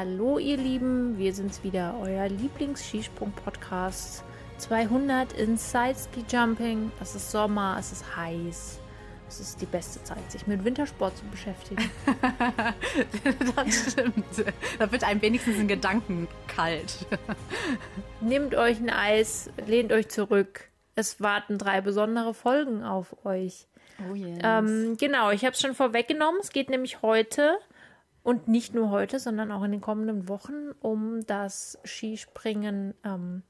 Hallo ihr Lieben, wir sind's wieder, euer Lieblings-Skisprung-Podcast 200 Inside Ski Jumping. Es ist Sommer, es ist heiß. Es ist die beste Zeit, sich mit Wintersport zu beschäftigen. das stimmt. Da wird einem wenigstens in Gedanken kalt. Nehmt euch ein Eis, lehnt euch zurück. Es warten drei besondere Folgen auf euch. Oh yes. Ähm, genau, ich habe es schon vorweggenommen. Es geht nämlich heute und nicht nur heute, sondern auch in den kommenden Wochen um das Skispringen ähm,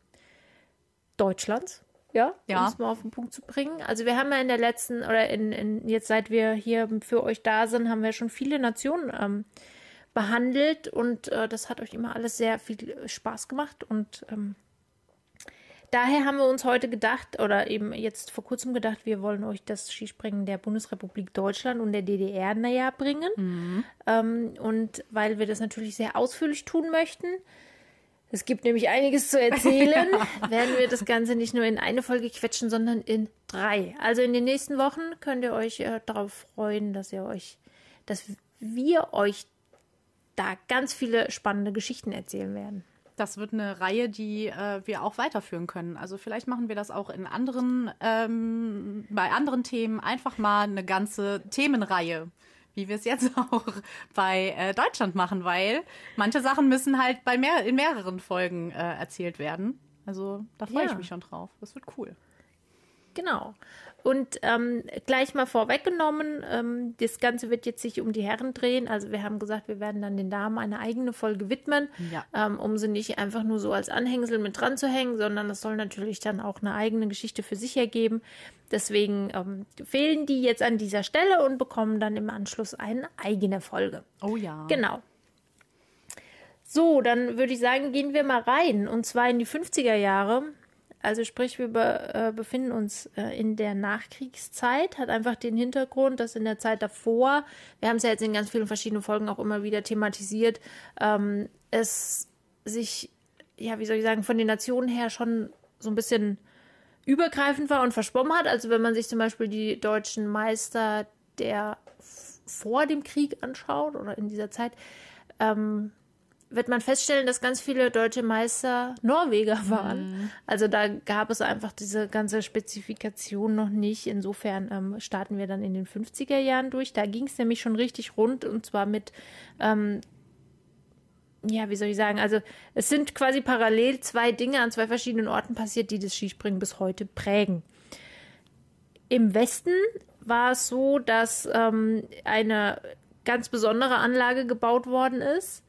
Deutschlands. Ja, Ja. um es mal auf den Punkt zu bringen. Also wir haben ja in der letzten, oder in, in jetzt seit wir hier für euch da sind, haben wir schon viele Nationen ähm, behandelt und äh, das hat euch immer alles sehr viel Spaß gemacht und ähm, Daher haben wir uns heute gedacht, oder eben jetzt vor kurzem gedacht, wir wollen euch das Skispringen der Bundesrepublik Deutschland und der DDR näher bringen. Ähm, und weil wir das natürlich sehr ausführlich tun möchten, es gibt nämlich einiges zu erzählen, werden wir das Ganze nicht nur in eine Folge quetschen, sondern in drei. Also in den nächsten Wochen könnt ihr euch äh, darauf freuen, dass ihr euch, dass wir euch da ganz viele spannende Geschichten erzählen werden. Das wird eine Reihe, die äh, wir auch weiterführen können. Also vielleicht machen wir das auch in anderen, ähm, bei anderen Themen einfach mal eine ganze Themenreihe, wie wir es jetzt auch bei äh, Deutschland machen, weil manche Sachen müssen halt bei mehr, in mehreren Folgen äh, erzählt werden. Also da freue Ja. ich mich schon drauf. Das wird cool. Genau. Und ähm, gleich mal vorweggenommen, ähm, das Ganze wird jetzt sich um die Herren drehen. Also wir haben gesagt, wir werden dann den Damen eine eigene Folge widmen, Ja. ähm, um sie nicht einfach nur so als Anhängsel mit dran zu hängen, sondern das soll natürlich dann auch eine eigene Geschichte für sich ergeben. Deswegen ähm, fehlen die jetzt an dieser Stelle und bekommen dann im Anschluss eine eigene Folge. Oh ja. Genau. So, dann würde ich sagen, gehen wir mal rein. Und zwar in die 50er Jahre. Also sprich, wir be äh, befinden uns äh, in der Nachkriegszeit. Hat einfach den Hintergrund, dass in der Zeit davor, wir haben es ja jetzt in ganz vielen verschiedenen Folgen auch immer wieder thematisiert, ähm, es sich, ja, wie soll ich sagen, von den Nationen her schon so ein bisschen übergreifend war und verschwommen hat. Also wenn man sich zum Beispiel die deutschen Meister der vor dem Krieg anschaut oder in dieser Zeit, ähm, wird man feststellen, dass ganz viele deutsche Meister Norweger waren. Also da gab es einfach diese ganze Spezifikation noch nicht. Insofern ähm, starten wir dann in den 50er Jahren durch. Da ging es nämlich schon richtig rund und zwar mit ähm, ja, wie soll ich sagen? Also es sind quasi parallel zwei Dinge an zwei verschiedenen Orten passiert, die das Skispringen bis heute prägen. Im Westen war es so, dass ähm, eine ganz besondere Anlage gebaut worden ist.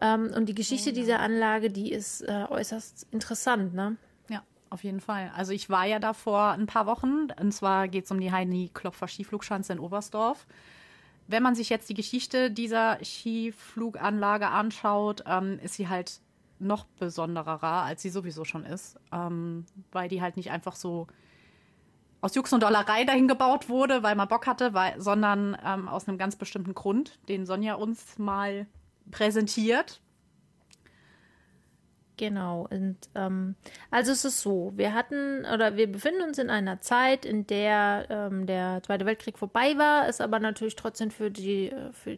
Ähm, und die Geschichte dieser Anlage, die ist äh, äußerst interessant, ne? Ja, auf jeden Fall. Also ich war ja da vor ein paar Wochen, und zwar geht es um die Heini Klopfer Skiflugschanze in Oberstdorf. Wenn man sich jetzt die Geschichte dieser Skifluganlage anschaut, ähm, ist sie halt noch besonderer, als sie sowieso schon ist, ähm, weil die halt nicht einfach so aus Jux und Dollerei dahin gebaut wurde, weil man Bock hatte, weil, sondern ähm, aus einem ganz bestimmten Grund, den Sonja uns mal präsentiert. Genau, und ähm, also es ist so, wir hatten oder wir befinden uns in einer Zeit, in der ähm, der Zweite Weltkrieg vorbei war, es aber natürlich trotzdem für die äh, für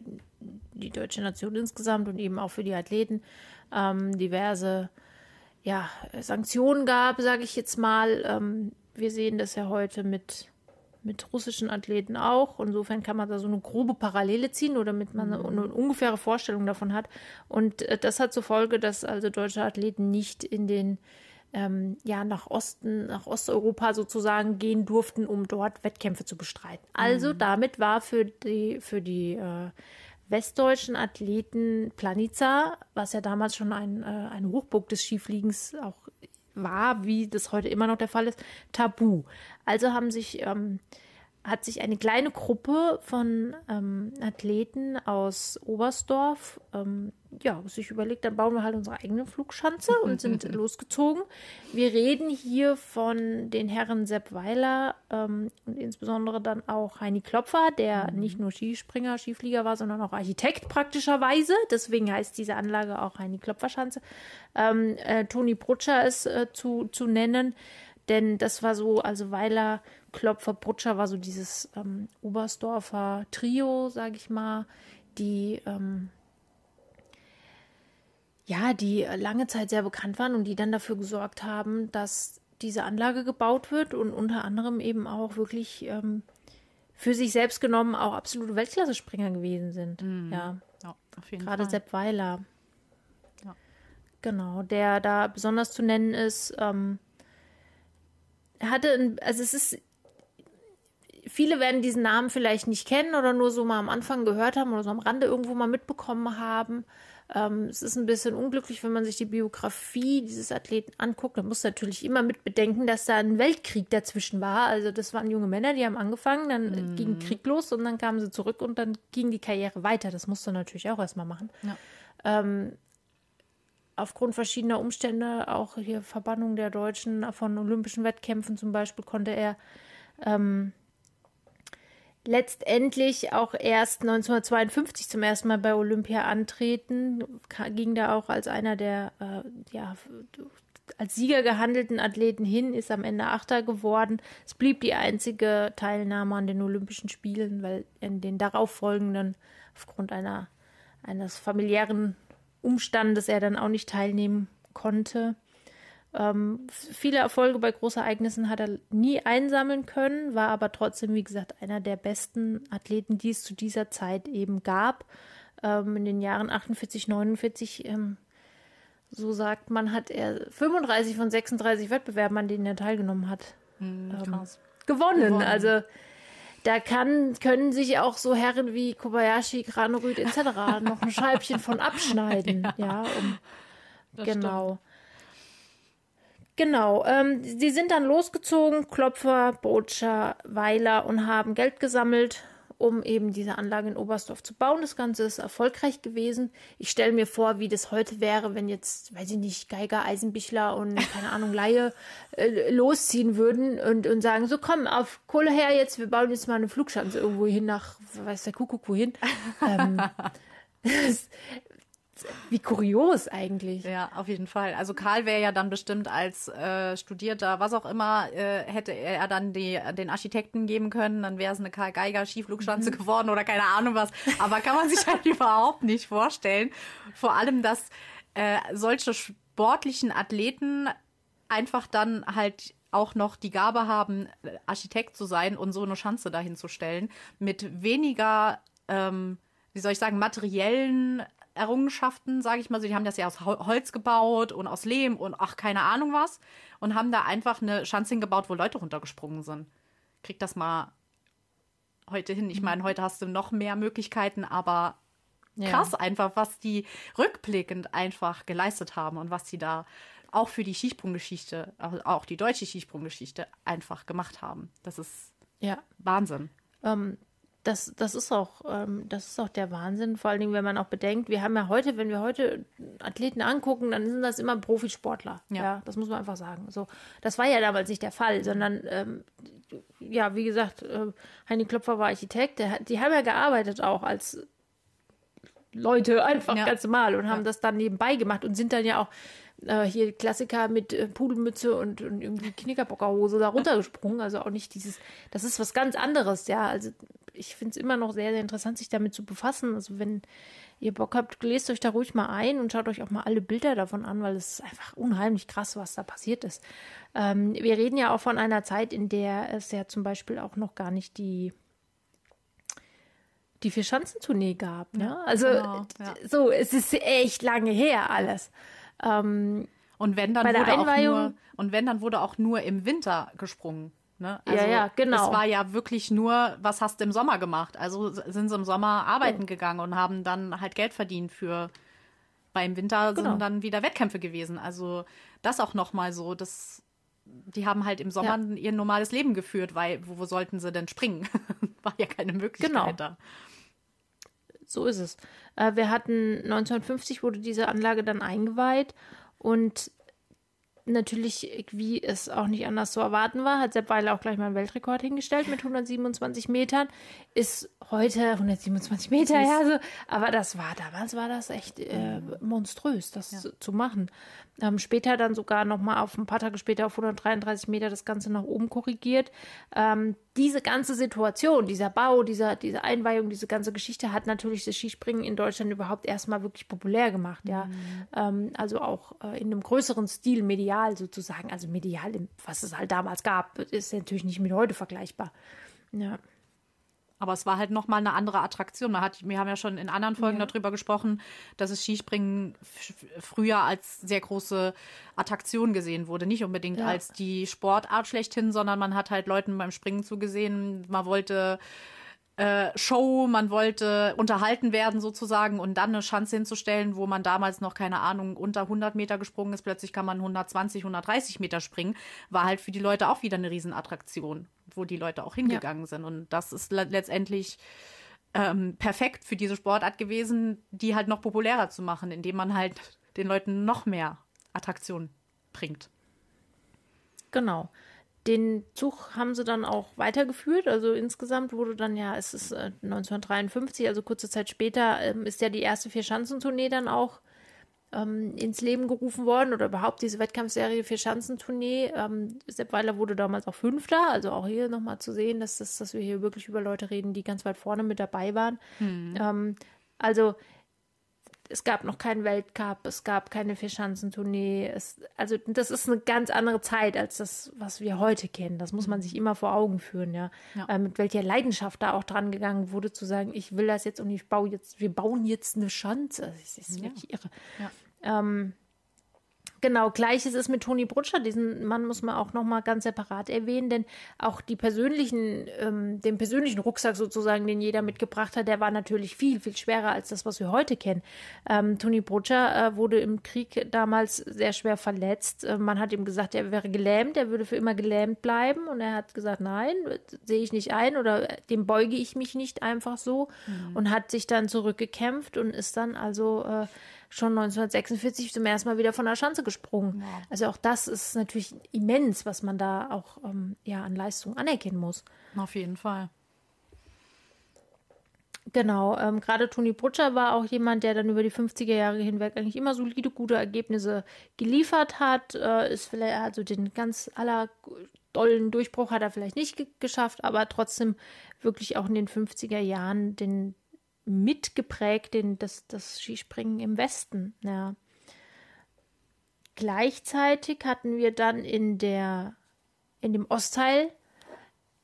die deutsche Nation insgesamt und eben auch für die Athleten ähm, diverse ja, Sanktionen gab, sage ich jetzt mal. Ähm, wir sehen das ja heute mit mit russischen Athleten auch. Insofern kann man da so eine grobe Parallele ziehen oder damit man eine, eine ungefähre Vorstellung davon hat. Und äh, das hat zur Folge, dass also deutsche Athleten nicht in den ähm, ja nach Osten, nach Osteuropa sozusagen gehen durften, um dort Wettkämpfe zu bestreiten. Also damit war für die für die äh, westdeutschen Athleten Planica, was ja damals schon ein, äh, eine Hochburg des Skifliegens auch war, wie das heute immer noch der Fall ist, tabu. Also haben sich, ähm, hat sich eine kleine Gruppe von ähm, Athleten aus Oberstdorf ähm, ja, sich überlegt, dann bauen wir halt unsere eigene Flugschanze und sind losgezogen. Wir reden hier von den Herren Sepp Weiler ähm, und insbesondere dann auch Heini Klopfer, der nicht nur Skispringer, Skiflieger war, sondern auch Architekt praktischerweise. Deswegen heißt diese Anlage auch Heini Klopfer Schanze. Ähm, äh, Toni Brutscher ist äh, zu, zu nennen. Denn das war so, also Weiler, Klopfer, Brutscher war so dieses ähm, Oberstdorfer Trio, sag ich mal, die ähm, ja, die lange Zeit sehr bekannt waren und die dann dafür gesorgt haben, dass diese Anlage gebaut wird und unter anderem eben auch wirklich ähm, für sich selbst genommen auch absolute Weltklasse-Springer gewesen sind. Mhm. Ja. ja Gerade Fall. Sepp Weiler. Ja. Genau, der da besonders zu nennen ist. Ähm, hatte, ein, also es ist, viele werden diesen Namen vielleicht nicht kennen oder nur so mal am Anfang gehört haben oder so am Rande irgendwo mal mitbekommen haben. Ähm, es ist ein bisschen unglücklich, wenn man sich die Biografie dieses Athleten anguckt. Man muss natürlich immer mit bedenken, dass da ein Weltkrieg dazwischen war. Also das waren junge Männer, die haben angefangen, dann mhm. ging Krieg los und dann kamen sie zurück und dann ging die Karriere weiter. Das musst du natürlich auch erstmal machen. Ja. Ähm, aufgrund verschiedener Umstände, auch hier Verbannung der Deutschen von olympischen Wettkämpfen zum Beispiel, konnte er ähm, letztendlich auch erst 1952 zum ersten Mal bei Olympia antreten, ging da auch als einer der äh, ja, als Sieger gehandelten Athleten hin, ist am Ende Achter geworden. Es blieb die einzige Teilnahme an den Olympischen Spielen, weil in den darauffolgenden aufgrund einer eines familiären Umstandes er dann auch nicht teilnehmen konnte. Ähm, viele Erfolge bei Großereignissen hat er nie einsammeln können, war aber trotzdem, wie gesagt, einer der besten Athleten, die es zu dieser Zeit eben gab. Ähm, in den Jahren 48, 49, ähm, so sagt man, hat er 35 von 36 Wettbewerben, an denen er teilgenommen hat, mhm, gewonnen. gewonnen. Also da kann, können sich auch so Herren wie Kobayashi, Granerüth etc. noch ein Scheibchen von abschneiden. ja, ja um, genau. Stimmt. Genau, ähm, sie sind dann losgezogen, Klopfer, Botscher, Weiler und haben Geld gesammelt, um eben diese Anlage in Oberstdorf zu bauen. Das Ganze ist erfolgreich gewesen. Ich stelle mir vor, wie das heute wäre, wenn jetzt, weiß ich nicht, Geiger, Eisenbichler und keine Ahnung, Laie äh, losziehen würden und, und sagen, so komm, auf Kohle her jetzt, wir bauen jetzt mal eine Flugschanze irgendwo hin nach, weiß der Kuckuck wohin. ähm, das, wie kurios eigentlich. Ja, auf jeden Fall. Also Karl wäre ja dann bestimmt als äh, Studierter, was auch immer, äh, hätte er dann die, den Architekten geben können, dann wäre es eine Karl Geiger Skiflugschanze mhm. geworden oder keine Ahnung was. Aber kann man sich halt überhaupt nicht vorstellen. Vor allem, dass äh, solche sportlichen Athleten einfach dann halt auch noch die Gabe haben, Architekt zu sein und so eine Schanze dahin zu stellen, mit weniger, ähm, wie soll ich sagen, materiellen Errungenschaften, sage ich mal so. Die haben das ja aus Holz gebaut und aus Lehm und ach, keine Ahnung was. Und haben da einfach eine Schanze hingebaut, wo Leute runtergesprungen sind. Krieg das mal heute hin. Ich meine, heute hast du noch mehr Möglichkeiten, aber krass ja. einfach, was die rückblickend einfach geleistet haben und was sie da auch für die Skisprunggeschichte, auch die deutsche Skisprunggeschichte einfach gemacht haben. Das ist ja. Wahnsinn. Ähm, das, das ist auch, ähm, das ist auch der Wahnsinn, vor allen Dingen, wenn man auch bedenkt, wir haben ja heute, wenn wir heute Athleten angucken, dann sind das immer Profisportler. Ja, ja das muss man einfach sagen. So, das war ja damals nicht der Fall, sondern ähm, ja, wie gesagt, äh, Heini Klopfer war Architekt, der, die haben ja gearbeitet auch als Leute einfach ja. ganz normal und haben ja. das dann nebenbei gemacht und sind dann ja auch äh, hier Klassiker mit äh, Pudelmütze und, und irgendwie Knickerbockerhose da runtergesprungen. Also auch nicht dieses, das ist was ganz anderes, ja. Also ich finde es immer noch sehr, sehr interessant, sich damit zu befassen. Also wenn ihr Bock habt, lest euch da ruhig mal ein und schaut euch auch mal alle Bilder davon an, weil es ist einfach unheimlich krass, was da passiert ist. Ähm, wir reden ja auch von einer Zeit, in der es ja zum Beispiel auch noch gar nicht die die Vier-Schanzentournee gab. Ne? Also genau, ja. so, es ist echt lange her alles. Ähm, und wenn dann wurde auch nur und wenn dann wurde auch nur im Winter gesprungen. Ne? Also ja, ja, genau. Es war ja wirklich nur, was hast du im Sommer gemacht? Also sind sie im Sommer arbeiten ja. gegangen und haben dann halt Geld verdient für, weil im Winter genau. sind dann wieder Wettkämpfe gewesen. Also das auch nochmal so, das, die haben halt im Sommer ja. ihr normales Leben geführt, weil wo, wo sollten sie denn springen? war ja keine Möglichkeit genau. da. So ist es. Äh, wir hatten 1950 wurde diese Anlage dann eingeweiht und natürlich, wie es auch nicht anders zu erwarten war, hat Sepp Weiler auch gleich mal einen Weltrekord hingestellt mit 127 Metern. Ist heute 127 Meter, ja, so, aber das war, damals war das echt äh, monströs, das ja. zu, zu, machen. Ähm, später dann sogar nochmal auf ein paar Tage später auf 133 Meter das Ganze nach oben korrigiert. Ähm, diese ganze Situation, dieser Bau, dieser, diese Einweihung, diese ganze Geschichte hat natürlich das Skispringen in Deutschland überhaupt erstmal wirklich populär gemacht, ja. Mhm. Ähm, also auch äh, in einem größeren Stil, medial sozusagen. Also medial, was es halt damals gab, ist natürlich nicht mit heute vergleichbar. Ja. Aber es war halt nochmal eine andere Attraktion. Man hat, wir haben ja schon in anderen Folgen ja. darüber gesprochen, dass es Skispringen früher als sehr große Attraktion gesehen wurde. Nicht unbedingt ja. als die Sportart schlechthin, sondern man hat halt Leuten beim Springen zugesehen. Man wollte äh, Show, man wollte unterhalten werden sozusagen und dann eine Chance hinzustellen, wo man damals noch keine Ahnung unter 100 Meter gesprungen ist, plötzlich kann man 120, 130 Meter springen, war halt für die Leute auch wieder eine Riesenattraktion, wo die Leute auch hingegangen ja. sind und das ist letztendlich ähm, perfekt für diese Sportart gewesen, die halt noch populärer zu machen, indem man halt den Leuten noch mehr Attraktion bringt. Genau den Zug haben sie dann auch weitergeführt. Also insgesamt wurde dann ja, es ist äh, 1953, also kurze Zeit später, ähm, ist ja die erste Vier-Schanzentournee dann auch ähm, ins Leben gerufen worden oder überhaupt diese Wettkampfserie Vier-Schanzentournee. Ähm, Sepp Weiler wurde damals auch Fünfter, also auch hier nochmal zu sehen, dass, das, dass wir hier wirklich über Leute reden, die ganz weit vorne mit dabei waren. Hm. also es gab noch keinen Weltcup, es gab keine Vierschanzentournee. Es, also das ist eine ganz andere Zeit als das, was wir heute kennen. Das muss man sich immer vor Augen führen, ja. ja. Äh, mit welcher Leidenschaft da auch dran gegangen wurde, zu sagen, ich will das jetzt und ich baue jetzt, wir bauen jetzt eine Schanze. Das ist wirklich irre. Ja. Ähm, Genau, gleiches ist mit Toni Brutscher. Diesen Mann muss man auch nochmal ganz separat erwähnen, denn auch die persönlichen, ähm, den persönlichen Rucksack sozusagen, den jeder mitgebracht hat, der war natürlich viel, viel schwerer als das, was wir heute kennen. Ähm, Toni Brutscher äh, wurde im Krieg damals sehr schwer verletzt. Äh, man hat ihm gesagt, er wäre gelähmt, er würde für immer gelähmt bleiben. Und er hat gesagt, nein, sehe ich nicht ein oder dem beuge ich mich nicht einfach so. Mhm. Und hat sich dann zurückgekämpft und ist dann also äh, schon 1946 zum ersten Mal wieder von der Schanze gesprungen. Wow. Also auch das ist natürlich immens, was man da auch ähm, ja, an Leistung anerkennen muss. Auf jeden Fall. Genau, ähm, gerade Toni Brutscher war auch jemand, der dann über die 50er Jahre hinweg eigentlich immer solide, gute Ergebnisse geliefert hat. Äh, ist vielleicht, also den ganz aller dollen Durchbruch hat er vielleicht nicht geschafft, aber trotzdem wirklich auch in den 50er Jahren den, mitgeprägt, den, das, das Skispringen im Westen. Ja. Gleichzeitig hatten wir dann in der in dem Ostteil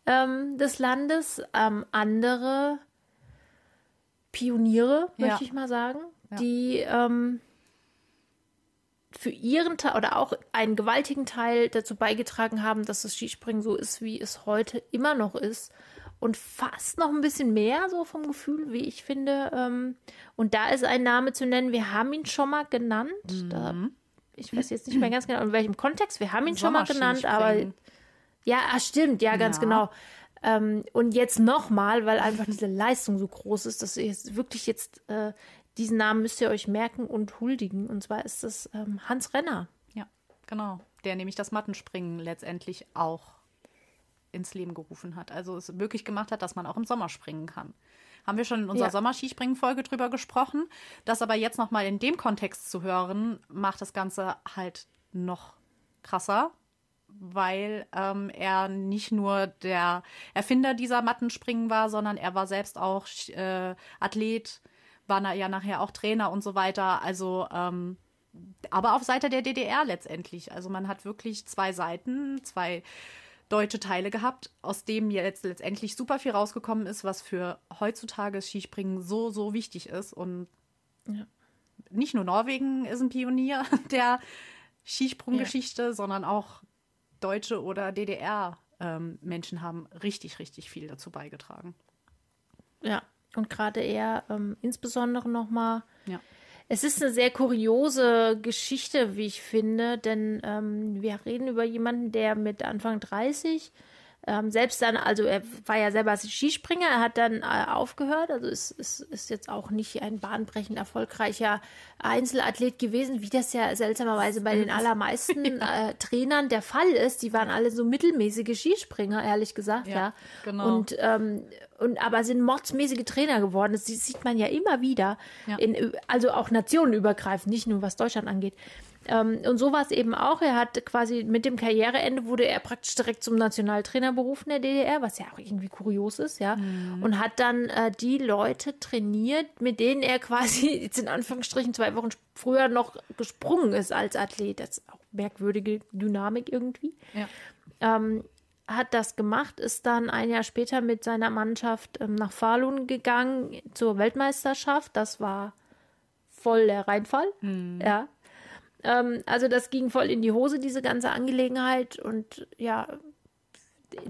ähm, des Landes ähm, andere Pioniere, ja. möchte ich mal sagen, ja. die ähm, für ihren Teil oder auch einen gewaltigen Teil dazu beigetragen haben, dass das Skispringen so ist, wie es heute immer noch ist und fast noch ein bisschen mehr so vom Gefühl, wie ich finde. Ähm, und da ist ein Name zu nennen, wir haben ihn schon mal genannt. Mhm. Da, ich weiß jetzt nicht mehr ganz genau, in welchem Kontext. Wir haben ihn schon mal genannt, aber ja, ach, stimmt, ja, ganz ja. genau. Ähm, und jetzt nochmal, weil einfach diese Leistung so groß ist, dass ihr jetzt wirklich jetzt äh, diesen Namen müsst ihr euch merken und huldigen. Und zwar ist das ähm, Hans Renner. Ja, genau. Der nämlich das Mattenspringen letztendlich auch ins Leben gerufen hat. Also es möglich gemacht hat, dass man auch im Sommer springen kann. Haben wir schon in unserer ja. Sommerskispringen-Folge drüber gesprochen. Das aber jetzt nochmal in dem Kontext zu hören, macht das Ganze halt noch krasser, weil ähm, er nicht nur der Erfinder dieser Mattenspringen war, sondern er war selbst auch äh, Athlet, war ja nachher auch Trainer und so weiter. Also ähm, aber auf Seite der DDR letztendlich. Also man hat wirklich zwei Seiten, zwei deutsche Teile gehabt, aus dem jetzt letztendlich super viel rausgekommen ist, was für heutzutage Skispringen so, so wichtig ist. Und ja. nicht nur Norwegen ist ein Pionier der Skisprunggeschichte, ja. sondern auch deutsche oder DDR-Menschen ähm, haben richtig, richtig viel dazu beigetragen. Ja, und gerade er ähm, insbesondere nochmal ja. Es ist eine sehr kuriose Geschichte, wie ich finde, denn ähm, wir reden über jemanden, der mit Anfang 30 ähm, selbst dann, also er war ja selber Skispringer, er hat dann äh, aufgehört, also es, es ist jetzt auch nicht ein bahnbrechend erfolgreicher Einzelathlet gewesen, wie das ja seltsamerweise bei den allermeisten äh, Trainern der Fall ist. Die waren alle so mittelmäßige Skispringer, ehrlich gesagt, ja. ja. Genau. Und, ähm, und aber sind mordsmäßige Trainer geworden. Das sieht man ja immer wieder, ja. In, also auch nationenübergreifend, nicht nur was Deutschland angeht. Ähm, und so war es eben auch. Er hat quasi mit dem Karriereende wurde er praktisch direkt zum Nationaltrainer berufen der DDR, was ja auch irgendwie kurios ist, ja. Mhm. Und hat dann äh, die Leute trainiert, mit denen er quasi jetzt in Anführungsstrichen zwei Wochen früher noch gesprungen ist als Athlet. Das ist auch merkwürdige Dynamik irgendwie. Ja. Ähm, hat das gemacht, ist dann ein Jahr später mit seiner Mannschaft ähm, nach Falun gegangen zur Weltmeisterschaft. Das war voll der Reinfall. Mhm. Ja. Ähm, also das ging voll in die Hose, diese ganze Angelegenheit. Und ja,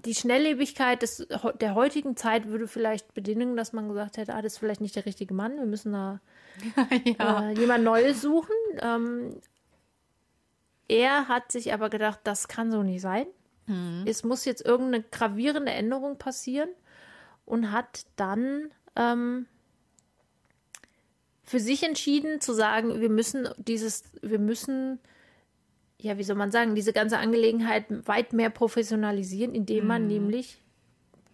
die Schnelllebigkeit des, der heutigen Zeit würde vielleicht bedingen, dass man gesagt hätte, ah, das ist vielleicht nicht der richtige Mann, wir müssen da ja. äh, jemand Neues suchen. Ähm, er hat sich aber gedacht, das kann so nicht sein. Mhm. Es muss jetzt irgendeine gravierende Änderung passieren und hat dann ähm, für sich entschieden zu sagen, wir müssen dieses, wir müssen, ja, wie soll man sagen, diese ganze Angelegenheit weit mehr professionalisieren, indem man mhm. nämlich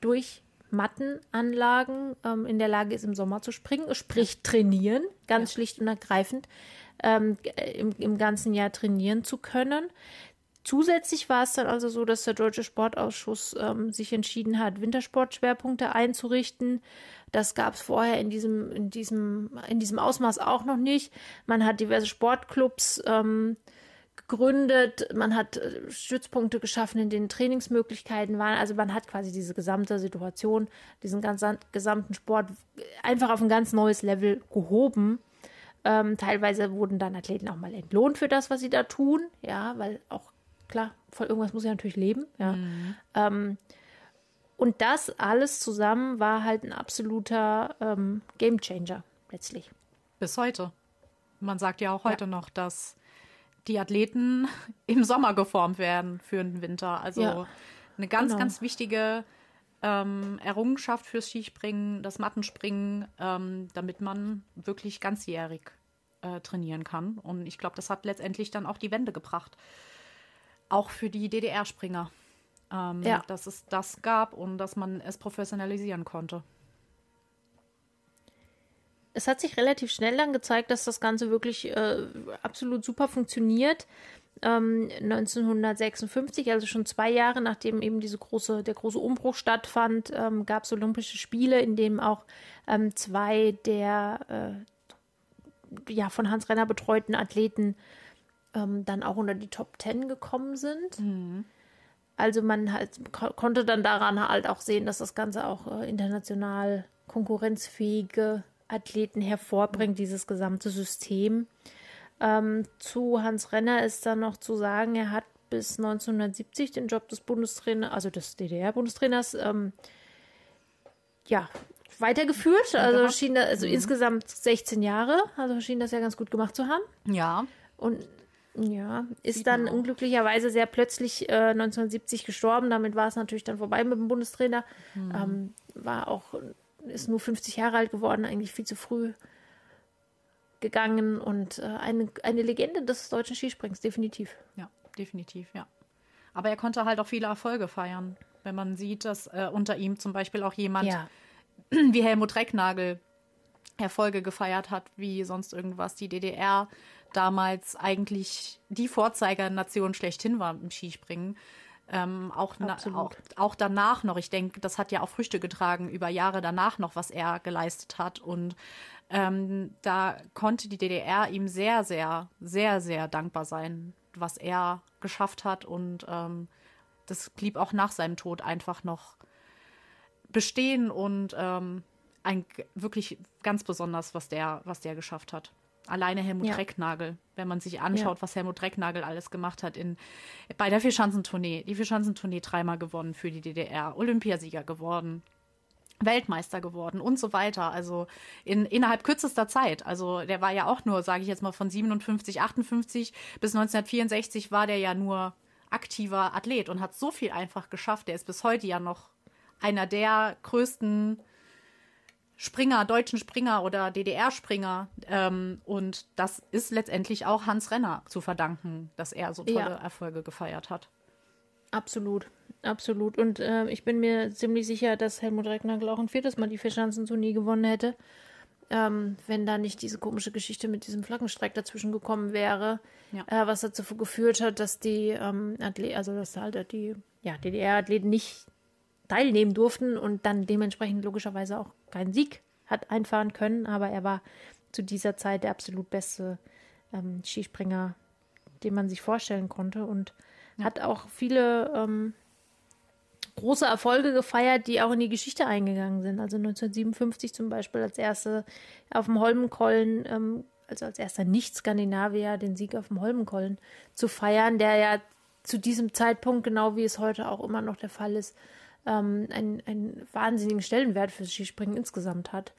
durch Mattenanlagen ähm, in der Lage ist, im Sommer zu springen, sprich trainieren, ganz ja. schlicht und ergreifend, ähm, im, im ganzen Jahr trainieren zu können. Zusätzlich war es dann also so, dass der Deutsche Sportausschuss ähm, sich entschieden hat, Wintersportschwerpunkte einzurichten. Das gab es vorher in diesem, in, diesem, in diesem Ausmaß auch noch nicht. Man hat diverse Sportclubs ähm, gegründet, man hat äh, Stützpunkte geschaffen, in denen Trainingsmöglichkeiten waren. Also man hat quasi diese gesamte Situation, diesen ganzen, gesamten Sport einfach auf ein ganz neues Level gehoben. Ähm, teilweise wurden dann Athleten auch mal entlohnt für das, was sie da tun, ja, weil auch klar, von irgendwas muss ich natürlich leben, ja. Mhm. Ähm, und das alles zusammen war halt ein absoluter ähm, Gamechanger letztlich. Bis heute. Man sagt ja auch heute ja. noch, dass die Athleten im Sommer geformt werden für den Winter. Also ja. eine ganz, genau. ganz wichtige ähm, Errungenschaft fürs Skispringen, das Mattenspringen, ähm, damit man wirklich ganzjährig äh, trainieren kann. Und ich glaube, das hat letztendlich dann auch die Wende gebracht auch für die DDR-Springer. Ähm, ja. Dass es das gab und dass man es professionalisieren konnte. Es hat sich relativ schnell dann gezeigt, dass das Ganze wirklich äh, absolut super funktioniert. Ähm, 1956, also schon zwei Jahre nachdem eben diese große, der große Umbruch stattfand, ähm, gab es Olympische Spiele, in denen auch ähm, zwei der äh, ja, von Hans Renner betreuten Athleten ähm, dann auch unter die Top Ten gekommen sind. Mhm. Also man halt ko konnte dann daran halt auch sehen, dass das Ganze auch äh, international konkurrenzfähige Athleten hervorbringt, dieses gesamte System. Ähm, zu Hans Renner ist dann noch zu sagen, er hat bis 1970 den Job des Bundestrainers, also des DDR-Bundestrainers, ähm, ja, weitergeführt. Also schien da, also mhm. insgesamt 16 Jahre, also schien das ja ganz gut gemacht zu haben. Ja. Und ja, ist dann unglücklicherweise sehr plötzlich äh, 1970 gestorben. Damit war es natürlich dann vorbei mit dem Bundestrainer. Mhm. Ähm, war auch, ist nur 50 Jahre alt geworden, eigentlich viel zu früh gegangen und äh, eine, eine Legende des deutschen Skisprings, definitiv. Ja, definitiv, ja. Aber er konnte halt auch viele Erfolge feiern. Wenn man sieht, dass äh, unter ihm zum Beispiel auch jemand ja. wie Helmut Recknagel Erfolge gefeiert hat, wie sonst irgendwas. Die DDR damals eigentlich die Vorzeigernation schlechthin war im Skispringen. Ähm, auch, na, auch, auch, danach noch. Ich denke, das hat ja auch Früchte getragen über Jahre danach noch, was er geleistet hat. Und ähm, da konnte die DDR ihm sehr, sehr, sehr, sehr dankbar sein, was er geschafft hat. Und ähm, das blieb auch nach seinem Tod einfach noch bestehen und ähm, ein, wirklich ganz besonders, was der, was der geschafft hat. Alleine Helmut ja. Recknagel, wenn man sich anschaut, ja. was Helmut Recknagel alles gemacht hat in, bei der Vierschanzentournee. Die Vierschanzentournee dreimal gewonnen für die DDR, Olympiasieger geworden, Weltmeister geworden und so weiter. Also in, innerhalb kürzester Zeit. Also der war ja auch nur, sage ich jetzt mal, von 57, 58 bis 1964 war der ja nur aktiver Athlet und hat so viel einfach geschafft. Der ist bis heute ja noch einer der größten Springer, deutschen Springer oder DDR-Springer. Ähm, und das ist letztendlich auch Hans Renner zu verdanken, dass er so tolle ja. Erfolge gefeiert hat. Absolut, absolut. Und äh, ich bin mir ziemlich sicher, dass Helmut Recknagel auch ein viertes Mal die Vierschanzentournee gewonnen hätte. ähm, wenn da nicht diese komische Geschichte mit diesem Flaggenstreik dazwischen gekommen wäre, ja. äh, was dazu geführt hat, dass die ähm, Athleten, also dass halt die ja, DDR-Athleten nicht teilnehmen durften und dann dementsprechend logischerweise auch keinen Sieg hat einfahren können. Aber er war zu dieser Zeit der absolut beste ähm, Skispringer, den man sich vorstellen konnte und ja. hat auch viele ähm, große Erfolge gefeiert, die auch in die Geschichte eingegangen sind. Also 1957 zum Beispiel als erste auf dem Holmenkollen, ähm, also als erster Nicht-Skandinavier den Sieg auf dem Holmenkollen zu feiern, der ja zu diesem Zeitpunkt, genau wie es heute auch immer noch der Fall ist, ähm, einen, einen wahnsinnigen Stellenwert fürs Skispringen insgesamt hat.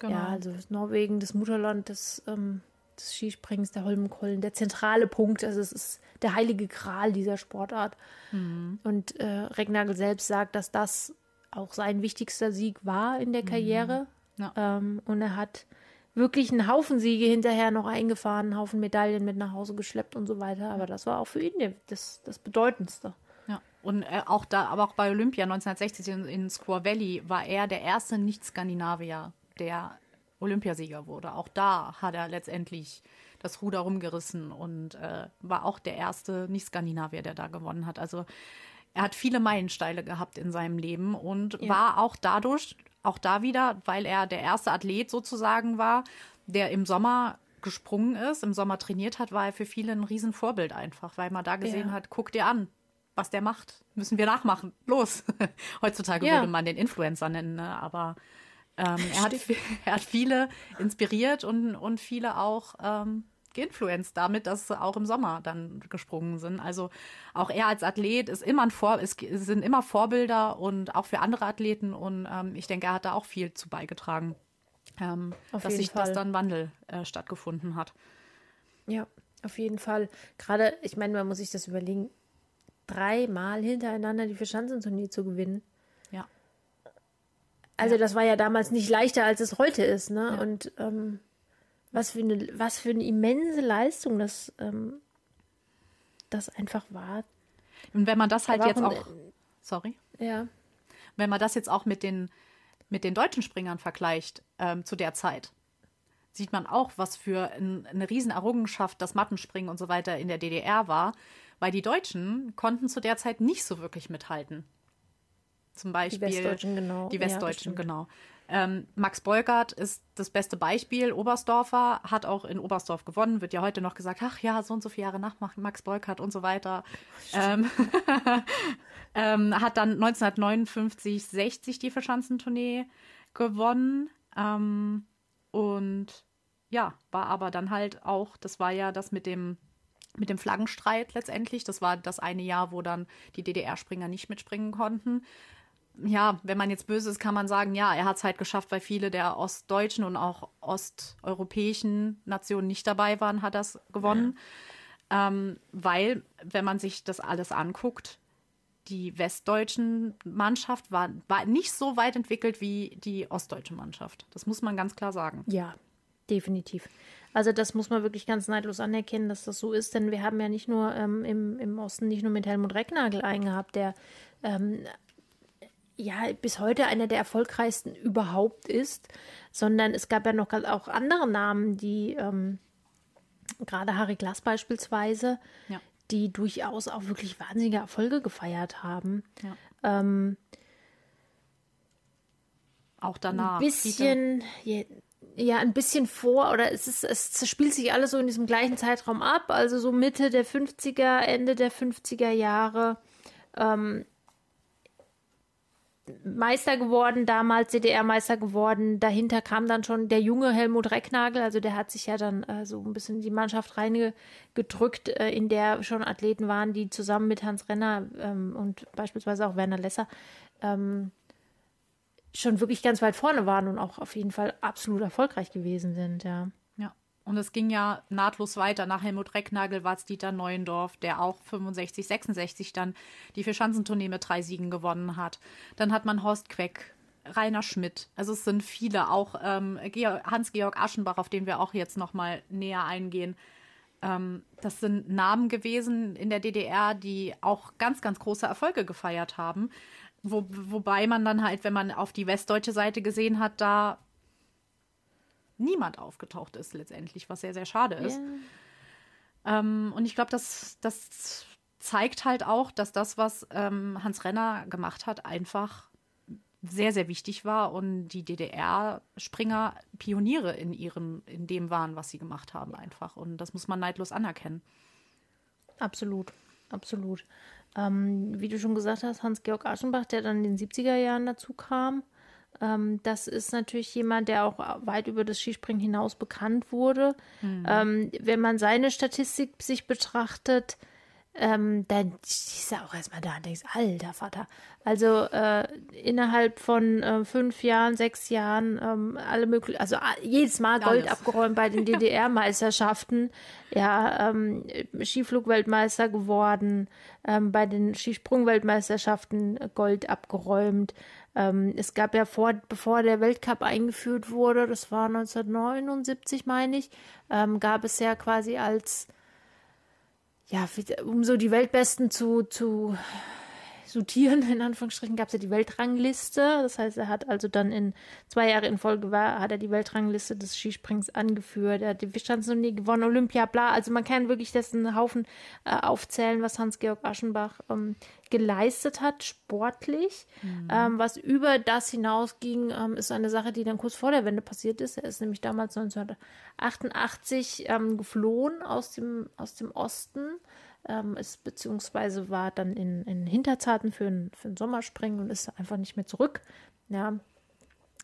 Genau. Ja, also Norwegen, das Mutterland des, ähm, des Skispringens, der Holmenkollen, der zentrale Punkt. Also es ist der heilige Gral dieser Sportart. Mhm. Und äh, Regnagel selbst sagt, dass das auch sein wichtigster Sieg war in der mhm. Karriere. Mhm. Ja. Ähm, und er hat wirklich einen Haufen Siege hinterher noch eingefahren, einen Haufen Medaillen mit nach Hause geschleppt und so weiter. Aber das war auch für ihn das, das Bedeutendste. Und äh, auch da, aber auch bei Olympia 1960 in, in Squaw Valley war er der erste Nicht-Skandinavier, der Olympiasieger wurde. Auch da hat er letztendlich das Ruder rumgerissen und äh, war auch der erste Nicht-Skandinavier, der da gewonnen hat. Also er hat viele Meilensteine gehabt in seinem Leben und ja. war auch dadurch auch da wieder, weil er der erste Athlet sozusagen war, der im Sommer gesprungen ist, im Sommer trainiert hat, war er für viele ein Riesenvorbild einfach, weil man da gesehen ja. hat, guck dir an, was der macht, müssen wir nachmachen, los. Heutzutage ja. würde man den Influencer nennen, ne? aber ähm, er, hat, er hat viele inspiriert und, und viele auch ähm, geinfluenced damit, dass sie auch im Sommer dann gesprungen sind. Also auch er als Athlet ist immer ein Vor es sind immer Vorbilder und auch für andere Athleten und ähm, ich denke, er hat da auch viel zu beigetragen, ähm, dass sich Fall. das dann Wandel äh, stattgefunden hat. Ja, auf jeden Fall. Gerade, ich meine, man muss sich das überlegen, dreimal hintereinander die Verschanzenturnier zu gewinnen. Ja. Also ja. das war ja damals nicht leichter, als es heute ist, ne? Ja. Und ähm, was für eine, was für eine immense Leistung das, ähm, das einfach war. Und wenn man das halt jetzt auch, sorry, ja, wenn man das jetzt auch mit den mit den deutschen Springern vergleicht ähm, zu der Zeit, sieht man auch, was für ein, eine Riesenerrungenschaft das Mattenspringen und so weiter in der DDR war, weil die Deutschen konnten zu der Zeit nicht so wirklich mithalten. Zum Beispiel die Westdeutschen, genau. Die Westdeutschen, ja, genau. Ähm, Max Beugert ist das beste Beispiel. Oberstdorfer hat auch in Oberstdorf gewonnen. Wird ja heute noch gesagt, ach ja, so und so viele Jahre nach Max Beugert und so weiter. Ähm, ähm, hat dann 1959, 60 die Verschanzentournee gewonnen. Ähm, und ja, war aber dann halt auch, das war ja das mit dem mit dem Flaggenstreit letztendlich. Das war das eine Jahr, wo dann die DDR-Springer nicht mitspringen konnten ja, wenn man jetzt böse ist, kann man sagen, ja, er hat es halt geschafft, weil viele der ostdeutschen und auch osteuropäischen Nationen nicht dabei waren, hat das gewonnen. Ja. Ähm, weil, wenn man sich das alles anguckt, die westdeutschen Mannschaft war, war nicht so weit entwickelt wie die ostdeutsche Mannschaft. Das muss man ganz klar sagen. Ja, definitiv. Also das muss man wirklich ganz neidlos anerkennen, dass das so ist, denn wir haben ja nicht nur ähm, im, im Osten nicht nur mit Helmut Recknagel einen gehabt, der ähm, ja bis heute einer der erfolgreichsten überhaupt ist, sondern es gab ja noch auch andere Namen, die ähm, gerade Harry Glass beispielsweise, ja. die durchaus auch wirklich wahnsinnige Erfolge gefeiert haben. Ja. Ähm, auch danach. Ein bisschen, ja, ja, ein bisschen vor, oder es ist, es spielt sich alles so in diesem gleichen Zeitraum ab, also so Mitte der 50er, Ende der 50er Jahre. Ähm, Meister geworden, damals DDR-Meister geworden. Dahinter kam dann schon der junge Helmut Recknagel, also der hat sich ja dann äh, so ein bisschen die Mannschaft reingedrückt, äh, in der schon Athleten waren, die zusammen mit Hans Renner ähm, und beispielsweise auch Werner Lesser ähm, schon wirklich ganz weit vorne waren und auch auf jeden Fall absolut erfolgreich gewesen sind, ja. Und es ging ja nahtlos weiter. Nach Helmut Recknagel war es Dieter Neuendorf, der auch 65, 66 dann die Vierschanzentournee mit drei Siegen gewonnen hat. Dann hat man Horst Queck, Rainer Schmidt. Also es sind viele, auch ähm, Hans-Georg Aschenbach, auf den wir auch jetzt noch mal näher eingehen. Ähm, das sind Namen gewesen in der DDR, die auch ganz, ganz große Erfolge gefeiert haben. Wo, wobei man dann halt, wenn man auf die westdeutsche Seite gesehen hat, da niemand aufgetaucht ist letztendlich, was sehr, sehr schade ist. Yeah. Ähm, und ich glaube, das, das zeigt halt auch, dass das, was ähm, Hans Renner gemacht hat, einfach sehr, sehr wichtig war und die DDR-Springer Pioniere in ihrem, in dem waren, was sie gemacht haben, einfach. Und das muss man neidlos anerkennen. Absolut, absolut. Ähm, wie du schon gesagt hast, Hans-Georg Aschenbach, der dann in den 70er Jahren dazu kam, ähm, das ist natürlich jemand, der auch weit über das Skispringen hinaus bekannt wurde. Mhm. Ähm, wenn man seine Statistik sich betrachtet, ähm, dann ist er auch erstmal da und denkst, alter Vater. Also äh, innerhalb von äh, fünf Jahren, sechs Jahren, ähm, alle möglichen, also jedes Mal Gold Alles. abgeräumt bei den DDR-Meisterschaften, ja, ähm, Skiflugweltmeister geworden, ähm, bei den Skisprungweltmeisterschaften Gold abgeräumt. Ähm, es gab ja vor, bevor der Weltcup eingeführt wurde, das war 1979, meine ich, ähm, gab es ja quasi als ja, um so die Weltbesten zu, zu sortieren, in Anführungsstrichen, gab es ja die Weltrangliste. Das heißt, er hat also dann in zwei Jahre in Folge war, hat er die Weltrangliste des Skisprings angeführt. Er hat die Bestandsturnier gewonnen, Olympia, bla. Also man kann wirklich dessen Haufen äh, aufzählen, was Hans-Georg Aschenbach ähm, geleistet hat, sportlich. Mhm. Ähm, was über das hinausging, ähm, ist eine Sache, die dann kurz vor der Wende passiert ist. Er ist nämlich damals 1988 ähm, geflohen aus dem, aus dem Osten ähm, ist, beziehungsweise war dann in, in Hinterzarten für ein, für ein Sommerspringen und ist einfach nicht mehr zurück. Ja,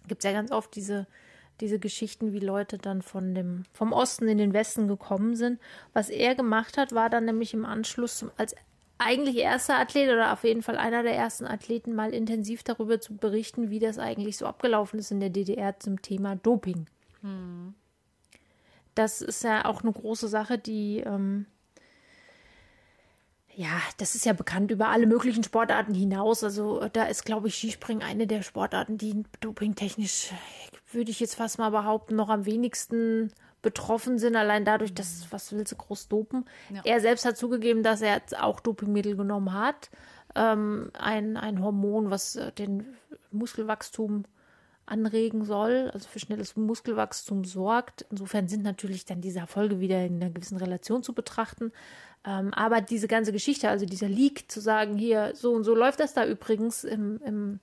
gibt es ja ganz oft diese, diese Geschichten, wie Leute dann von dem, vom Osten in den Westen gekommen sind. Was er gemacht hat, war dann nämlich im Anschluss zum, als eigentlich erster Athlet oder auf jeden Fall einer der ersten Athleten mal intensiv darüber zu berichten, wie das eigentlich so abgelaufen ist in der DDR zum Thema Doping. Hm. Das ist ja auch eine große Sache, die ähm, ja, das ist ja bekannt über alle möglichen Sportarten hinaus. Also da ist, glaube ich, Skispringen eine der Sportarten, die dopingtechnisch, würde ich jetzt fast mal behaupten, noch am wenigsten betroffen sind, allein dadurch, dass, was will sie groß dopen? Ja. Er selbst hat zugegeben, dass er auch Dopingmittel genommen hat. Ähm, ein, ein Hormon, was äh, den Muskelwachstum anregen soll, also für schnelles Muskelwachstum sorgt. Insofern sind natürlich dann diese Erfolge wieder in einer gewissen Relation zu betrachten. Ähm, aber diese ganze Geschichte, also dieser Leak, zu sagen, hier, so und so läuft das da übrigens im, im,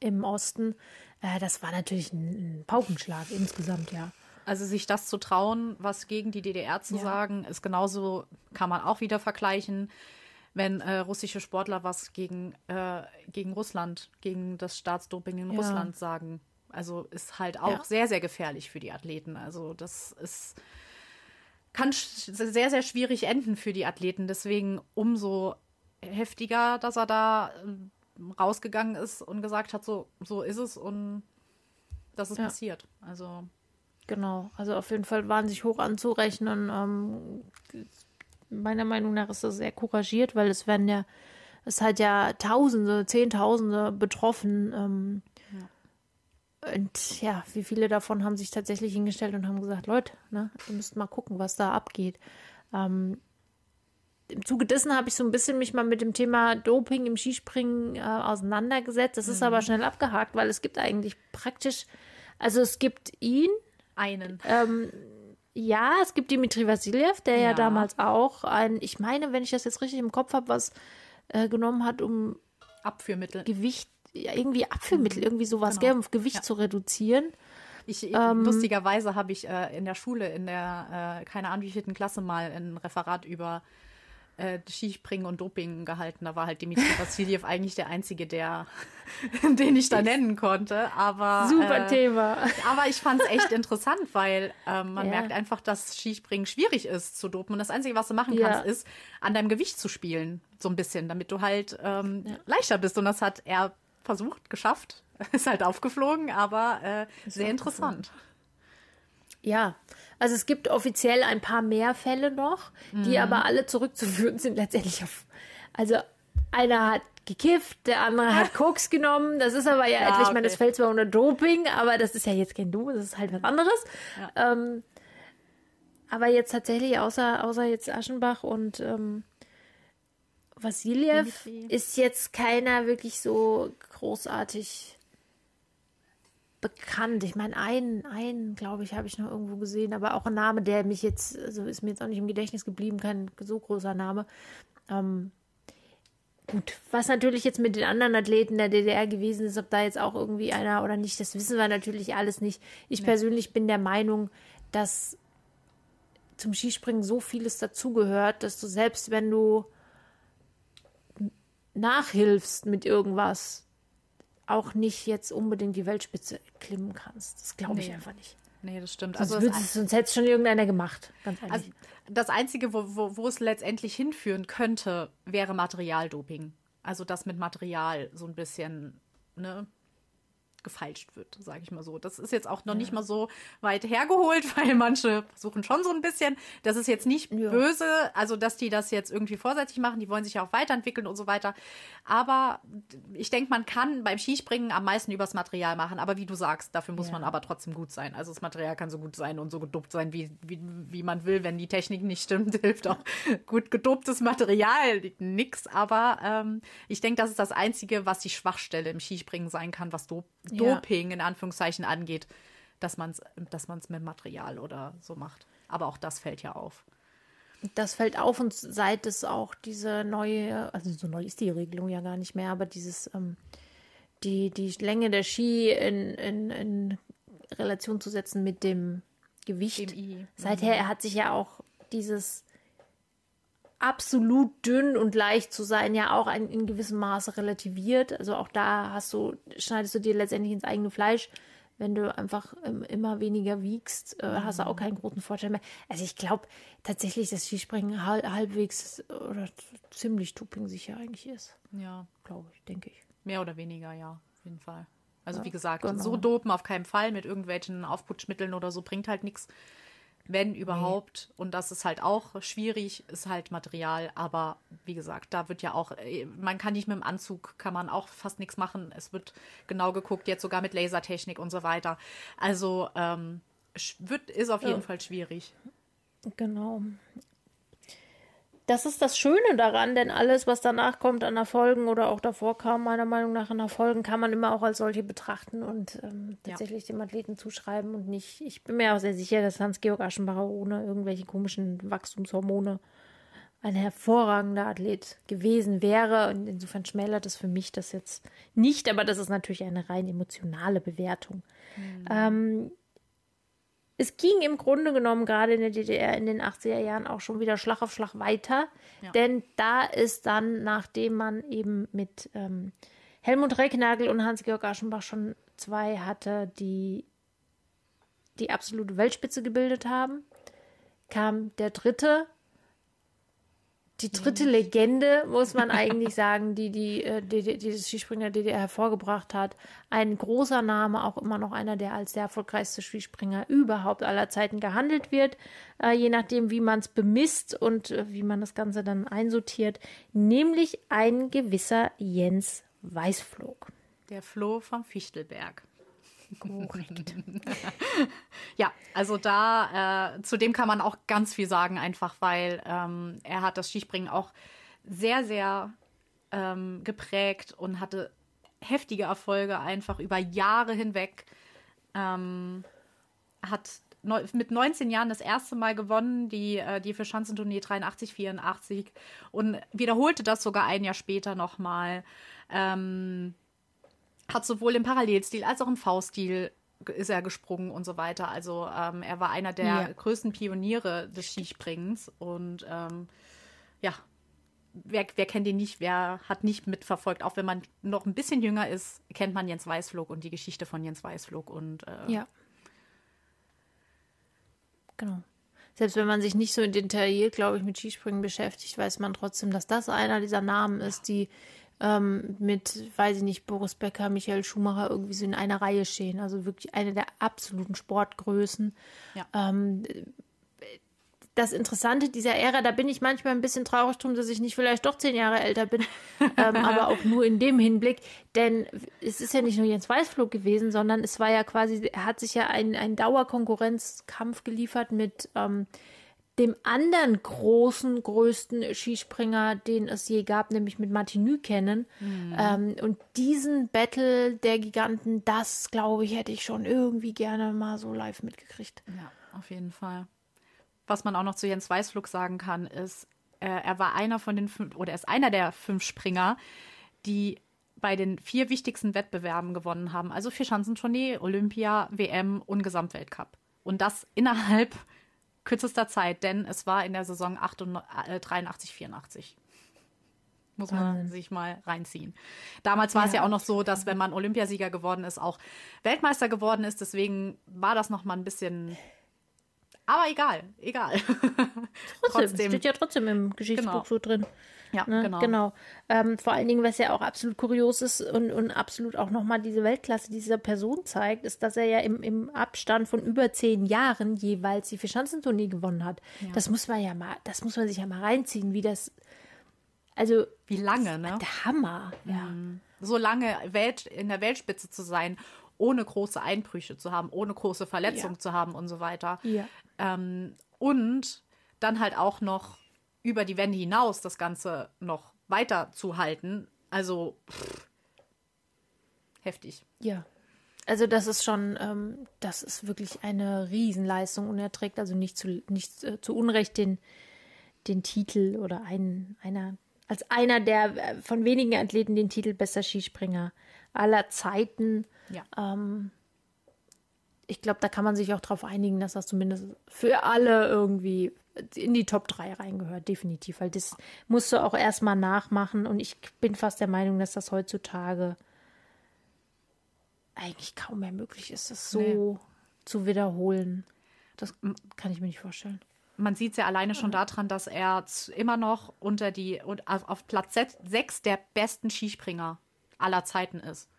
im Osten, äh, das war natürlich ein, ein, Paukenschlag insgesamt, ja. Also sich das zu trauen, was gegen die DDR zu ja. sagen, ist genauso, kann man auch wieder vergleichen, wenn äh, russische Sportler was gegen, äh, gegen Russland, gegen das Staatsdoping in ja. Russland sagen. Also ist halt auch ja. sehr, sehr gefährlich für die Athleten. Also das ist kann sehr, sehr schwierig enden für die Athleten. Deswegen umso heftiger, dass er da ähm, rausgegangen ist und gesagt hat, so, so ist es und das ist ja. passiert. Also. Genau, also auf jeden Fall waren sich hoch anzurechnen. Ähm, meiner Meinung nach ist das sehr couragiert, weil es werden ja, es hat ja Tausende, Zehntausende betroffen. Ähm, und ja, wie viele davon haben sich tatsächlich hingestellt und haben gesagt, Leute, ne, ihr müsst mal gucken, was da abgeht. Ähm, Im Zuge dessen habe ich so ein bisschen mich mal mit dem Thema Doping im Skispringen äh, auseinandergesetzt. Das ist mhm. aber schnell abgehakt, weil es gibt eigentlich praktisch, also es gibt ihn. Einen. Ähm, ja, es gibt Dimitri Vassiljev, der ja. ja, damals auch ein, ich meine, wenn ich das jetzt richtig im Kopf habe, was äh, genommen hat, um Abführmittel. Gewicht irgendwie Abführmittel, irgendwie sowas, genau. gell, um Gewicht ja. zu reduzieren. Ich, ähm, lustigerweise habe ich äh, in der Schule, in der, äh, keine Ahnung, wie vierten Klasse mal ein Referat über äh, Skispringen und Doping gehalten. Da war halt Dimitri Vassiljev eigentlich der Einzige, der, den ich da nennen konnte. Aber, Super äh, Thema. Aber ich fand es echt interessant, weil äh, man ja. merkt einfach, dass Skispringen schwierig ist zu dopen. Und das Einzige, was du machen ja. kannst, ist, an deinem Gewicht zu spielen. So ein bisschen, damit du halt ähm, ja. leichter bist. Und das hat er versucht, geschafft. Ist halt aufgeflogen, aber äh, sehr interessant. Ja, also es gibt offiziell ein paar mehr Fälle noch, die mhm. aber alle zurückzuführen sind letztendlich auf. Also einer hat gekifft, der andere hat Koks genommen. Das ist aber ja, ja etwas, ich meine, das fällt zwar unter Doping, aber das ist ja jetzt kein Du, das ist halt was anderes. Ja. Ähm, aber jetzt tatsächlich, außer, außer jetzt Aschenbach und ähm, Vassiljev ist jetzt keiner wirklich so großartig bekannt. Ich meine, einen, einen, glaube ich, habe ich noch irgendwo gesehen, aber auch ein Name, der mich jetzt, also ist mir jetzt auch nicht im Gedächtnis geblieben, kein so großer Name. Ähm, gut, was natürlich jetzt mit den anderen Athleten der DDR gewesen ist, ob da jetzt auch irgendwie einer oder nicht, das wissen wir natürlich alles nicht. Ich nee. persönlich bin der Meinung, dass zum Skispringen so vieles dazugehört, dass du selbst wenn du nachhilfst mit irgendwas, auch nicht jetzt unbedingt die Weltspitze klimmen kannst. Das glaube ich nee. einfach nicht. Nee, das stimmt. Sonst, also es, sonst hätte es schon irgendeiner gemacht. Also das Einzige, wo, wo, wo es letztendlich hinführen könnte, wäre Materialdoping. Also das mit Material so ein bisschen ne, gefeilscht wird, sage ich mal so. Das ist jetzt auch noch ja. nicht mal so weit hergeholt, weil manche versuchen schon so ein bisschen. Das ist jetzt nicht ja. böse, also dass die das jetzt irgendwie vorsätzlich machen. Die wollen sich ja auch weiterentwickeln und so weiter. Aber ich denke, man kann beim Skispringen am meisten übers Material machen. Aber wie du sagst, dafür muss ja. man aber trotzdem gut sein. Also das Material kann so gut sein und so gedopt sein, wie, wie, wie man will. Wenn die Technik nicht stimmt, hilft auch gut gedoptes Material nix. Aber ähm, ich denke, das ist das Einzige, was die Schwachstelle im Skispringen sein kann, was Dop Doping in Anführungszeichen angeht, dass man es dass man's mit Material oder so macht. Aber auch das fällt ja auf. Das fällt auf und seit es auch diese neue, also so neu ist die Regelung ja gar nicht mehr, aber dieses, ähm, die, die Länge der Ski in, in, in Relation zu setzen mit dem Gewicht. Dem Seither mhm. hat sich ja auch dieses absolut dünn und leicht zu sein ja auch ein, in gewissem Maße relativiert. Also auch da hast du, schneidest du dir letztendlich ins eigene Fleisch. Wenn du einfach ähm, immer weniger wiegst, äh, hast du auch mhm. keinen großen Vorteil mehr. Also ich glaube tatsächlich, dass Skispringen halb, halbwegs oder ziemlich sicher eigentlich ist. Ja. Glaube ich, denke ich. Mehr oder weniger, ja, auf jeden Fall. Also ja, wie gesagt, genau. so dopen auf keinen Fall mit irgendwelchen Aufputschmitteln oder so bringt halt nichts wenn überhaupt. Und das ist halt auch schwierig, ist halt Material. Aber wie gesagt, da wird ja auch, äh, man kann nicht mit dem Anzug, kann man auch fast nichts machen. Es wird genau geguckt, jetzt sogar mit Lasertechnik und so weiter. Also ähm, wird, ist auf jeden ja. Fall schwierig. Genau das ist das Schöne daran, denn alles, was danach kommt an Erfolgen oder auch davor kam, meiner Meinung nach an Erfolgen, kann man immer auch als solche betrachten und ähm, tatsächlich ja. dem Athleten zuschreiben und nicht. Ich bin mir auch sehr sicher, dass Hans-Georg Aschenbacher ohne irgendwelche komischen Wachstumshormone ein hervorragender Athlet gewesen wäre. Und insofern schmälert es für mich das jetzt nicht, aber das ist natürlich eine rein emotionale Bewertung. Mhm. Ähm, es ging im Grunde genommen gerade in der DDR in den 80er Jahren auch schon wieder Schlag auf Schlag weiter. Ja. Denn da ist dann, nachdem man eben mit ähm, Helmut Recknagel und Hans-Georg Aschenbach schon zwei hatte, die die absolute Weltspitze gebildet haben, kam der dritte die dritte Legende, muss man eigentlich sagen, die, die, äh, die, die, die das Skispringer DDR hervorgebracht hat. Ein großer Name, auch immer noch einer, der als der erfolgreichste Skispringer überhaupt aller Zeiten gehandelt wird, äh, je nachdem, wie man es bemisst und äh, wie man das Ganze dann einsortiert, nämlich ein gewisser Jens Weißflog. Der Floh vom Fichtelberg. Korrekt. ja, also da, äh, zu dem kann man auch ganz viel sagen, einfach weil ähm, er hat das Skispringen auch sehr, sehr ähm, geprägt und hatte heftige Erfolge einfach über Jahre hinweg. Ähm, hat mit 19 Jahren das erste Mal gewonnen, die, äh, die für Schanzentournee 83, 84 und wiederholte das sogar ein Jahr später nochmal. Ähm, hat sowohl im Parallelstil als auch im V-Stil ist er gesprungen und so weiter. Also ähm, er war einer der ja. größten Pioniere des Skispringens und ähm, ja, wer, wer kennt ihn nicht, wer hat nicht mitverfolgt, auch wenn man noch ein bisschen jünger ist, kennt man Jens Weißflog und die Geschichte von Jens Weißflog und äh, ja. Genau. Selbst wenn man sich nicht so detailliert, glaube ich, mit Skispringen beschäftigt, weiß man trotzdem, dass das einer dieser Namen ist, die ähm, mit, weiß ich nicht, Boris Becker, Michael Schumacher irgendwie so in einer Reihe stehen. Also wirklich eine der absoluten Sportgrößen. Ja. Ähm, das Interessante dieser Ära, da bin ich manchmal ein bisschen traurig drum, dass ich nicht vielleicht doch zehn Jahre älter bin, ähm, aber auch nur in dem Hinblick, denn es ist ja nicht nur Jens Weißflug gewesen, sondern es war ja quasi, er hat sich ja einen, einen Dauerkonkurrenzkampf geliefert mit ähm, dem anderen großen, größten Skispringer, den es je gab, nämlich mit Martin kennen. Mhm. Ähm, und diesen Battle der Giganten, das glaube ich, hätte ich schon irgendwie gerne mal so live mitgekriegt. Ja, auf jeden Fall. Was man auch noch zu Jens Weißflug sagen kann, ist, äh, er war einer von den fünf, oder er ist einer der fünf Springer, die bei den vier wichtigsten Wettbewerben gewonnen haben. Also Vierschanzentournee, Olympia, WM und Gesamtweltcup. Und das innerhalb kürzester Zeit, denn es war in der Saison 83, 84. Äh, Muss man sich mal reinziehen. Damals war ja. es ja auch noch so, dass wenn man Olympiasieger geworden ist, auch Weltmeister geworden ist. Deswegen war das noch mal ein bisschen. Aber egal, egal. Trotzdem, trotzdem. steht ja trotzdem im Geschichtsbuch genau. so drin. Ja, ne? genau. genau. Ähm, vor allen Dingen, was ja auch absolut kurios ist und, und absolut auch nochmal diese Weltklasse dieser Person zeigt, ist, dass er ja im, im Abstand von über zehn Jahren jeweils die Vierschanzentournee gewonnen hat. Ja. Das muss man ja mal, das muss man sich ja mal reinziehen, wie das, also. Wie lange, ne? Der Hammer, ja. Mhm. So lange Welt, in der Weltspitze zu sein, ohne große Einbrüche zu haben, ohne große Verletzungen ja. zu haben und so weiter. Ja. Ähm, und dann halt auch noch über die Wände hinaus das Ganze noch weiter zu halten. Also pff, heftig. Ja. Also das ist schon, ähm, das ist wirklich eine Riesenleistung und er trägt also nicht zu, nicht äh, zu Unrecht den, den Titel oder ein, einer, als einer der äh, von wenigen Athleten den Titel bester Skispringer aller Zeiten. Ja. Ähm, ich glaube, da kann man sich auch darauf einigen, dass das zumindest für alle irgendwie in die Top 3 reingehört, definitiv. Weil das musst du auch erstmal nachmachen. Und ich bin fast der Meinung, dass das heutzutage eigentlich kaum mehr möglich ist, das so nee. zu wiederholen. Das kann ich mir nicht vorstellen. Man sieht es ja alleine schon daran, dass er immer noch unter die auf Platz 6 der besten Skispringer aller Zeiten ist.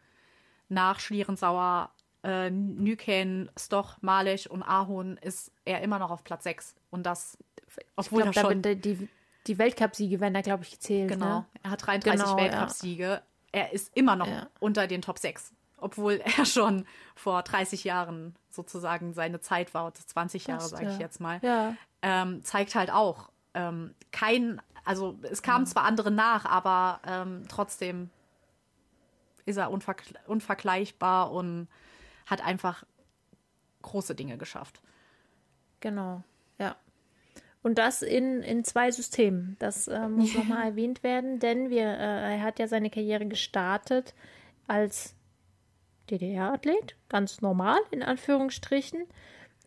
Nach Schlierensauer, äh, Nykänen, Stoch, Malich und Ahorn ist er immer noch auf Platz 6. Und das, obwohl glaub, er schon... Da, die, die Weltcupsiege werden da, glaube ich, gezählt. Genau, ne? er hat 33 genau, Weltcupsiege. Ja. Er ist immer noch ja. unter den Top 6. Obwohl er schon vor 30 Jahren sozusagen seine Zeit war, 20 Jahre, sage ich jetzt mal. Ja. Ähm, zeigt halt auch, ähm, kein, also es kamen zwar andere nach, aber ähm, trotzdem ist er unvergl unvergleichbar und hat einfach große Dinge geschafft. Genau, ja. Und das in, in zwei Systemen. Das äh, muss ja. nochmal erwähnt werden, denn wir, äh, er hat ja seine Karriere gestartet als DDR-Athlet, ganz normal in Anführungsstrichen.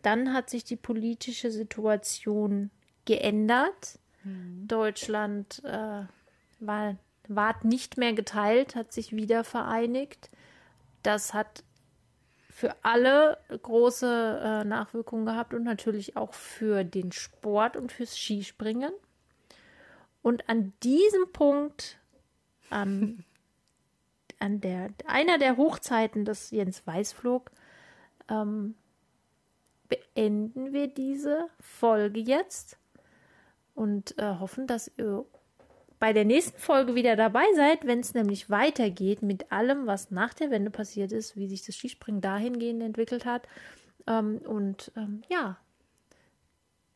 Dann hat sich die politische Situation geändert. Mhm. Deutschland äh, war, ward nicht mehr geteilt, hat sich wieder vereinigt. Das hat für alle große äh, Nachwirkungen gehabt und natürlich auch für den Sport und fürs Skispringen. Und an diesem Punkt, an, an der, einer der Hochzeiten des Jens Weißflog, ähm, beenden wir diese Folge jetzt und äh, hoffen, dass ihr bei der nächsten Folge wieder dabei seid, wenn es nämlich weitergeht mit allem, was nach der Wende passiert ist, wie sich das Skispringen dahingehend entwickelt hat. Ähm, und ähm, ja,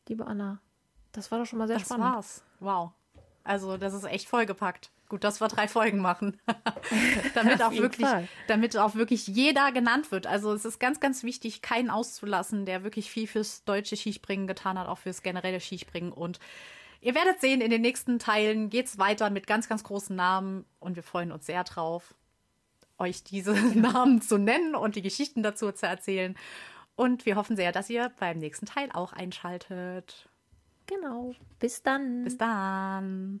liebe Anna, das war doch schon mal sehr das spannend. Das war's. Wow. Also, das ist echt vollgepackt. Gut, dass wir drei Folgen machen. damit auch wirklich, Fall. damit auch wirklich jeder genannt wird. Also es ist ganz, ganz wichtig, keinen auszulassen, der wirklich viel fürs deutsche Skispringen getan hat, auch fürs generelle Skispringen. Und Ihr werdet sehen, in den nächsten Teilen geht es weiter mit ganz, ganz großen Namen und wir freuen uns sehr drauf, euch diese Namen zu nennen und die Geschichten dazu zu erzählen. Und wir hoffen sehr, dass ihr beim nächsten Teil auch einschaltet. Genau. Bis dann. Bis dann.